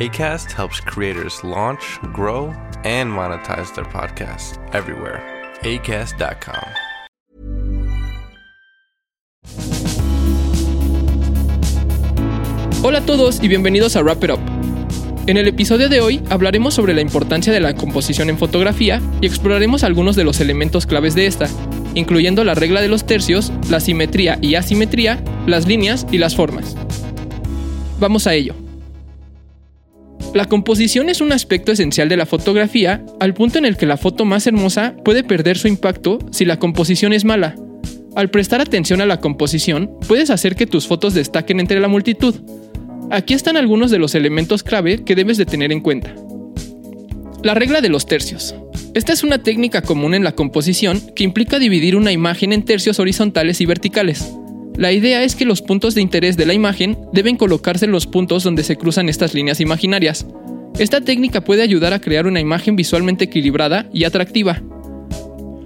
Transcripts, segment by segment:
ACAST helps creators launch, grow, and monetize their podcasts everywhere. ACAST.com. Hola a todos y bienvenidos a Wrap It Up. En el episodio de hoy hablaremos sobre la importancia de la composición en fotografía y exploraremos algunos de los elementos claves de esta, incluyendo la regla de los tercios, la simetría y asimetría, las líneas y las formas. Vamos a ello. La composición es un aspecto esencial de la fotografía al punto en el que la foto más hermosa puede perder su impacto si la composición es mala. Al prestar atención a la composición, puedes hacer que tus fotos destaquen entre la multitud. Aquí están algunos de los elementos clave que debes de tener en cuenta. La regla de los tercios. Esta es una técnica común en la composición que implica dividir una imagen en tercios horizontales y verticales. La idea es que los puntos de interés de la imagen deben colocarse en los puntos donde se cruzan estas líneas imaginarias. Esta técnica puede ayudar a crear una imagen visualmente equilibrada y atractiva.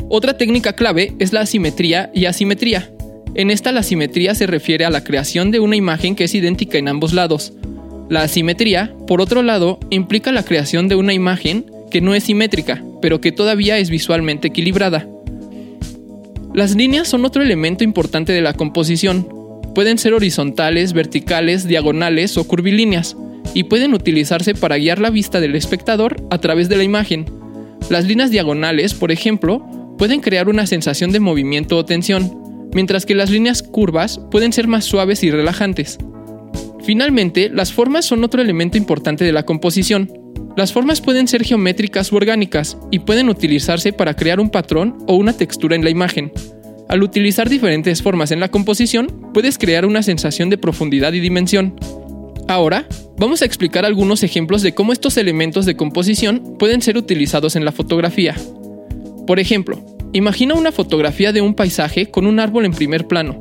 Otra técnica clave es la asimetría y asimetría. En esta la simetría se refiere a la creación de una imagen que es idéntica en ambos lados. La asimetría, por otro lado, implica la creación de una imagen que no es simétrica, pero que todavía es visualmente equilibrada. Las líneas son otro elemento importante de la composición. Pueden ser horizontales, verticales, diagonales o curvilíneas, y pueden utilizarse para guiar la vista del espectador a través de la imagen. Las líneas diagonales, por ejemplo, pueden crear una sensación de movimiento o tensión, mientras que las líneas curvas pueden ser más suaves y relajantes. Finalmente, las formas son otro elemento importante de la composición. Las formas pueden ser geométricas u orgánicas y pueden utilizarse para crear un patrón o una textura en la imagen. Al utilizar diferentes formas en la composición, puedes crear una sensación de profundidad y dimensión. Ahora, vamos a explicar algunos ejemplos de cómo estos elementos de composición pueden ser utilizados en la fotografía. Por ejemplo, imagina una fotografía de un paisaje con un árbol en primer plano.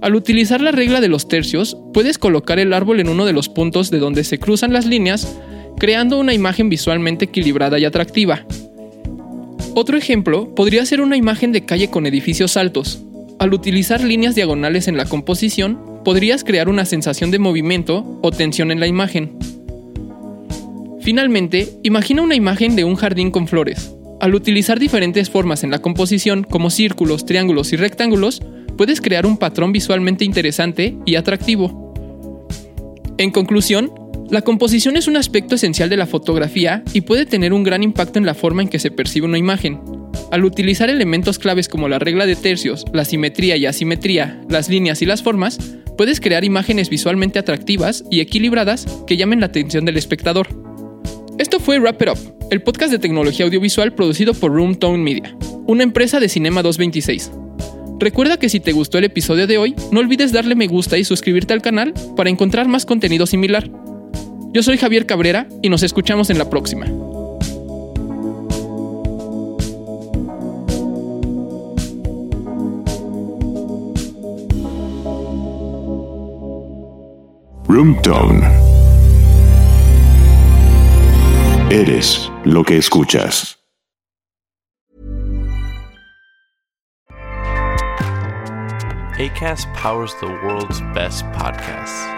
Al utilizar la regla de los tercios, puedes colocar el árbol en uno de los puntos de donde se cruzan las líneas creando una imagen visualmente equilibrada y atractiva. Otro ejemplo podría ser una imagen de calle con edificios altos. Al utilizar líneas diagonales en la composición, podrías crear una sensación de movimiento o tensión en la imagen. Finalmente, imagina una imagen de un jardín con flores. Al utilizar diferentes formas en la composición, como círculos, triángulos y rectángulos, puedes crear un patrón visualmente interesante y atractivo. En conclusión, la composición es un aspecto esencial de la fotografía y puede tener un gran impacto en la forma en que se percibe una imagen. Al utilizar elementos claves como la regla de tercios, la simetría y asimetría, las líneas y las formas, puedes crear imágenes visualmente atractivas y equilibradas que llamen la atención del espectador. Esto fue Wrap It Up, el podcast de tecnología audiovisual producido por Room Tone Media, una empresa de Cinema 226. Recuerda que si te gustó el episodio de hoy, no olvides darle me gusta y suscribirte al canal para encontrar más contenido similar. Yo soy Javier Cabrera y nos escuchamos en la próxima. Roomtone. Eres lo que escuchas. ACAST powers the world's best podcasts.